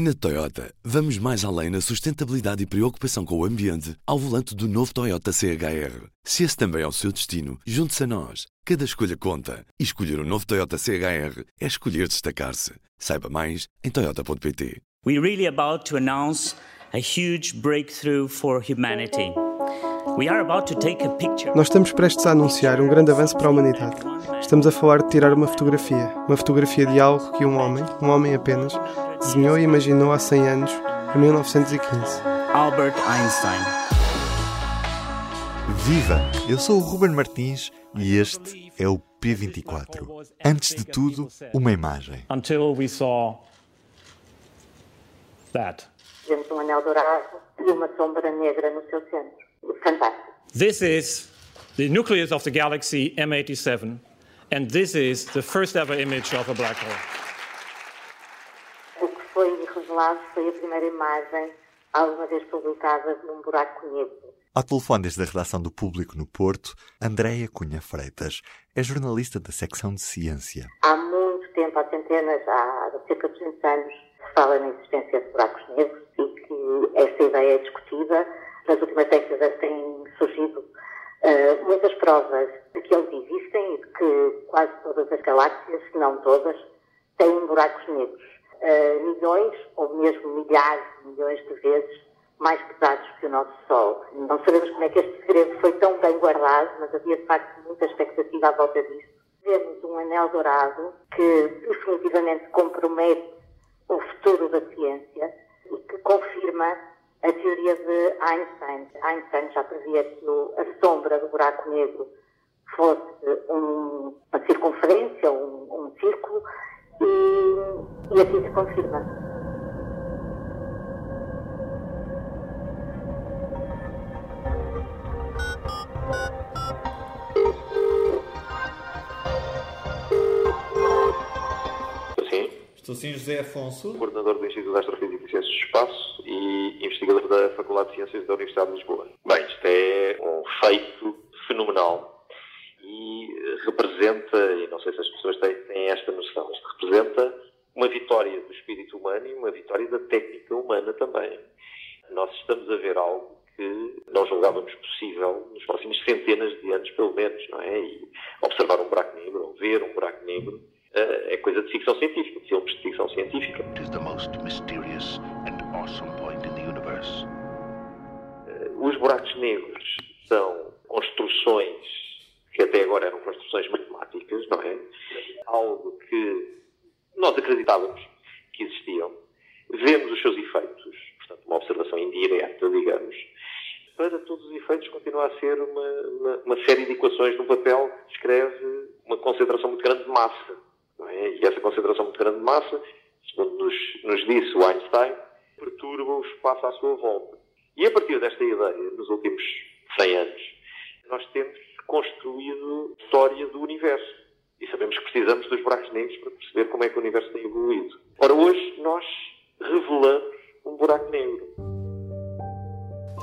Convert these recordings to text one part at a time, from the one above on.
Na Toyota, vamos mais além na sustentabilidade e preocupação com o ambiente ao volante do novo Toyota CHR. Se esse também é o seu destino, junte-se a nós. Cada escolha conta. E escolher o um novo Toyota CHR é escolher destacar-se. Saiba mais em Toyota.pt. We're really about to announce a huge breakthrough for humanity. Nós estamos prestes a anunciar um grande avanço para a humanidade. Estamos a falar de tirar uma fotografia. Uma fotografia de algo que um homem, um homem apenas, desenhou e imaginou há 100 anos, em 1915. Albert Einstein. Viva! Eu sou o Ruben Martins e este é o P24. Antes de tudo, uma imagem. Until we saw that. Vemos um anel dourado e uma sombra negra no seu centro. Fantástico. This is the nucleus of the galaxy M87, and this is the first ever image of a black hole. O que foi revelado foi a primeira imagem alguma vez publicada de um buraco negro. Ao telefone desde a redação do Público no Porto, Andréia Cunha Freitas é jornalista da secção de ciência. Há muito tempo, há centenas, há cerca de 200 anos, se fala na existência de buracos negros e que essa ideia é discutida. Nas últimas décadas têm surgido uh, muitas provas de que eles existem e de que quase todas as galáxias, se não todas, têm buracos negros. Uh, milhões ou mesmo milhares de milhões de vezes mais pesados que o nosso Sol. Não sabemos como é que este segredo foi tão bem guardado, mas havia de facto muita expectativa à volta disso. Vemos um anel dourado que definitivamente compromete o futuro da ciência e que confirma a teoria de Einstein. Einstein já previa que a sombra do buraco negro fosse um, uma circunferência, um, um círculo, e, e assim se confirma. Estou sim, José Afonso. Coordenador do Instituto de Astrofísica e Ciências do Espaço e investigador da Faculdade de Ciências da Universidade de Lisboa. Bem, isto é um feito fenomenal representa, e não sei se as pessoas têm, têm esta noção, isto representa uma vitória do espírito humano e uma vitória da técnica humana também. Nós estamos a ver algo que não julgávamos possível nos próximos centenas de anos, pelo menos, não é? E observar um buraco negro, ou ver um buraco negro, é coisa de ficção científica, filmes de ficção científica. It is the most mysterious and awesome point in the universe. Os buracos negros são construções que até agora eram construções matemáticas, não é? Algo que nós acreditávamos que existiam. Vemos os seus efeitos, portanto, uma observação indireta, digamos. Para todos os efeitos, continua a ser uma, uma, uma série de equações no papel que descreve uma concentração muito grande de massa é? E essa concentração muito grande de massa, segundo nos, nos disse o Einstein, perturba o espaço à sua volta. E a partir desta ideia, nos últimos 100 anos, nós temos construído história do universo. E sabemos que precisamos dos buracos negros para perceber como é que o universo tem evoluído. Ora, hoje nós revelamos um buraco negro.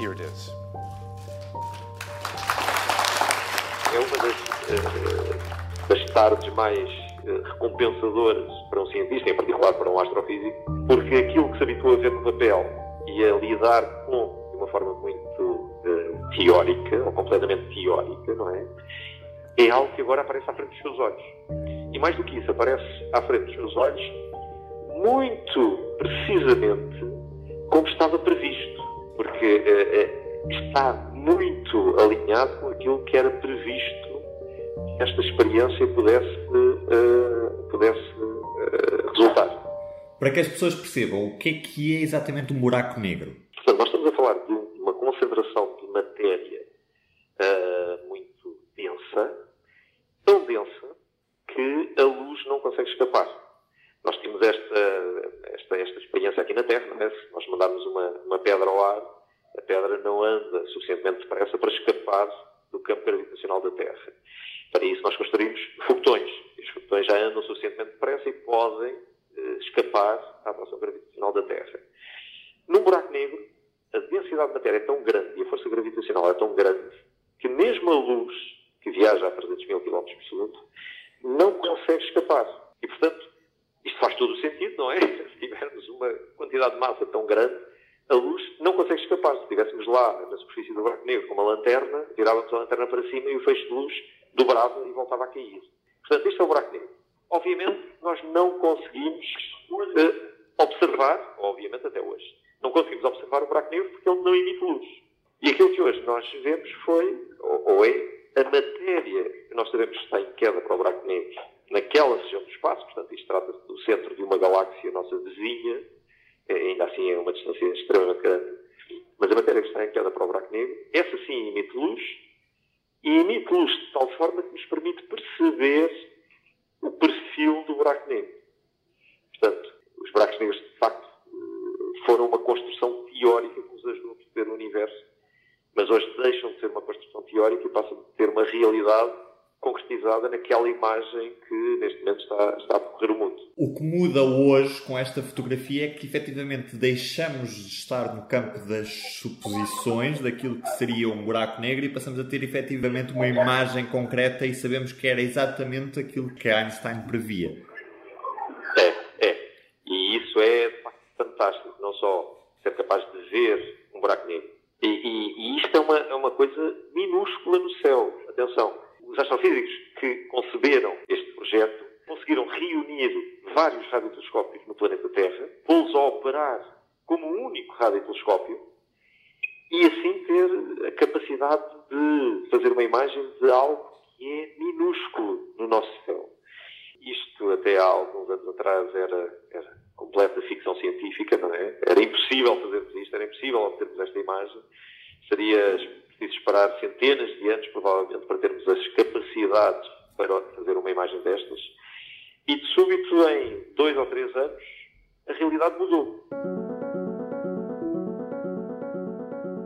Here it is. É uma das, uh, das tardes mais recompensadoras para um cientista, em particular para um astrofísico, porque aquilo que se habitua a ver no papel e a lidar com de uma forma muito teórica, ou completamente teórica, não é? É algo que agora aparece à frente dos seus olhos. E mais do que isso, aparece à frente dos seus olhos muito precisamente como estava previsto. Porque uh, uh, está muito alinhado com aquilo que era previsto que esta experiência pudesse, uh, pudesse resultar. Para que as pessoas percebam o que é que é exatamente um buraco negro. Portanto, nós estamos a falar de uma concentração de matéria uh, muito densa, tão densa que a luz não consegue escapar. Nós temos esta, esta, esta experiência aqui na Terra, não é? Se nós mandarmos uma, uma pedra ao ar, a pedra não anda suficientemente depressa para escapar do campo gravitacional da Terra. Para isso, nós construímos foguetões. Os foguetões já andam suficientemente depressa e podem uh, escapar à atração gravitacional da Terra. Num buraco negro, a densidade de matéria é tão grande e a força gravitacional é tão grande que mesmo a luz, que viaja a 300 mil km por segundo, não consegue escapar. E, portanto, Isto faz todo o sentido, não é? Se tivermos uma quantidade de massa tão grande, a luz não consegue escapar. Se estivéssemos lá na superfície do buraco negro com uma lanterna, tirávamos a lanterna para cima e o feixe de luz dobrava e voltava a cair. Portanto, este é o buraco negro. Obviamente, nós não conseguimos uh, observar, obviamente até hoje, não conseguimos observar o buraco negro porque ele não emite luz. E aquilo que hoje nós vemos foi, ou, ou é, a matéria que nós sabemos que está em queda para o buraco negro naquela região do espaço, portanto, isto trata-se do centro de uma galáxia nossa vizinha, é, ainda assim é uma distância extremamente grande, mas a matéria que está em queda para o buraco negro, essa sim emite luz, e emite luz de tal forma que nos permite perceber o perfil do buraco negro. Portanto, os buracos negros, de facto, foram uma construção teórica que nos ajudou a perceber o universo, mas hoje deixam de ser uma construção teórica e passam a ter uma realidade concretizada naquela imagem que neste momento está, está a percorrer o mundo. O que muda hoje com esta fotografia é que efetivamente deixamos de estar no campo das suposições daquilo que seria um buraco negro e passamos a ter efetivamente uma imagem concreta e sabemos que era exatamente aquilo que Einstein previa. É, é. E isso é fantástico. Não só ser capaz de ver um buraco negro. E, e, e isto é uma, é uma coisa minúscula no céu. Atenção os astrofísicos que conceberam este projeto conseguiram reunir vários radiotelescópios no planeta Terra, pô-los a operar como um único radiotelescópio e assim ter a capacidade de fazer uma imagem de algo que é minúsculo no nosso céu. Isto até há alguns anos atrás era, completa ficção científica, não é? Era impossível fazermos isto, era impossível obtermos esta imagem. Seria preciso esperar centenas de anos, provavelmente, para termos as capacidades para fazer uma imagem destas. E de súbito, em dois ou três anos, a realidade mudou.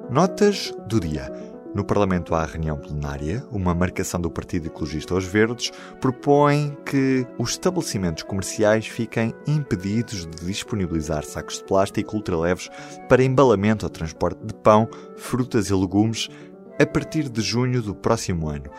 Notas do dia. No Parlamento há reunião plenária. Uma marcação do Partido Ecologista aos Verdes propõe que os estabelecimentos comerciais fiquem impedidos de disponibilizar sacos de plástico ultraleves para embalamento ou transporte de pão, frutas e legumes a partir de junho do próximo ano.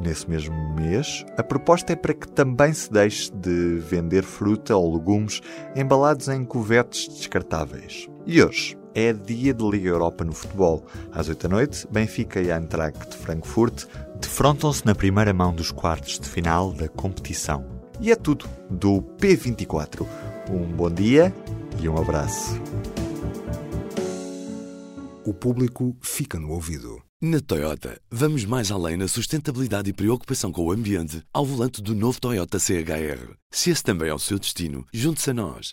Nesse mesmo mês, a proposta é para que também se deixe de vender fruta ou legumes embalados em covetes descartáveis. E hoje, é dia de Liga Europa no futebol. Às 8 da noite, Benfica e Eintracht de Frankfurt defrontam-se na primeira mão dos quartos de final da competição. E é tudo do P24. Um bom dia e um abraço. O público fica no ouvido. Na Toyota, vamos mais além na sustentabilidade e preocupação com o ambiente ao volante do novo Toyota CHR. Se esse também é o seu destino, junte-se a nós.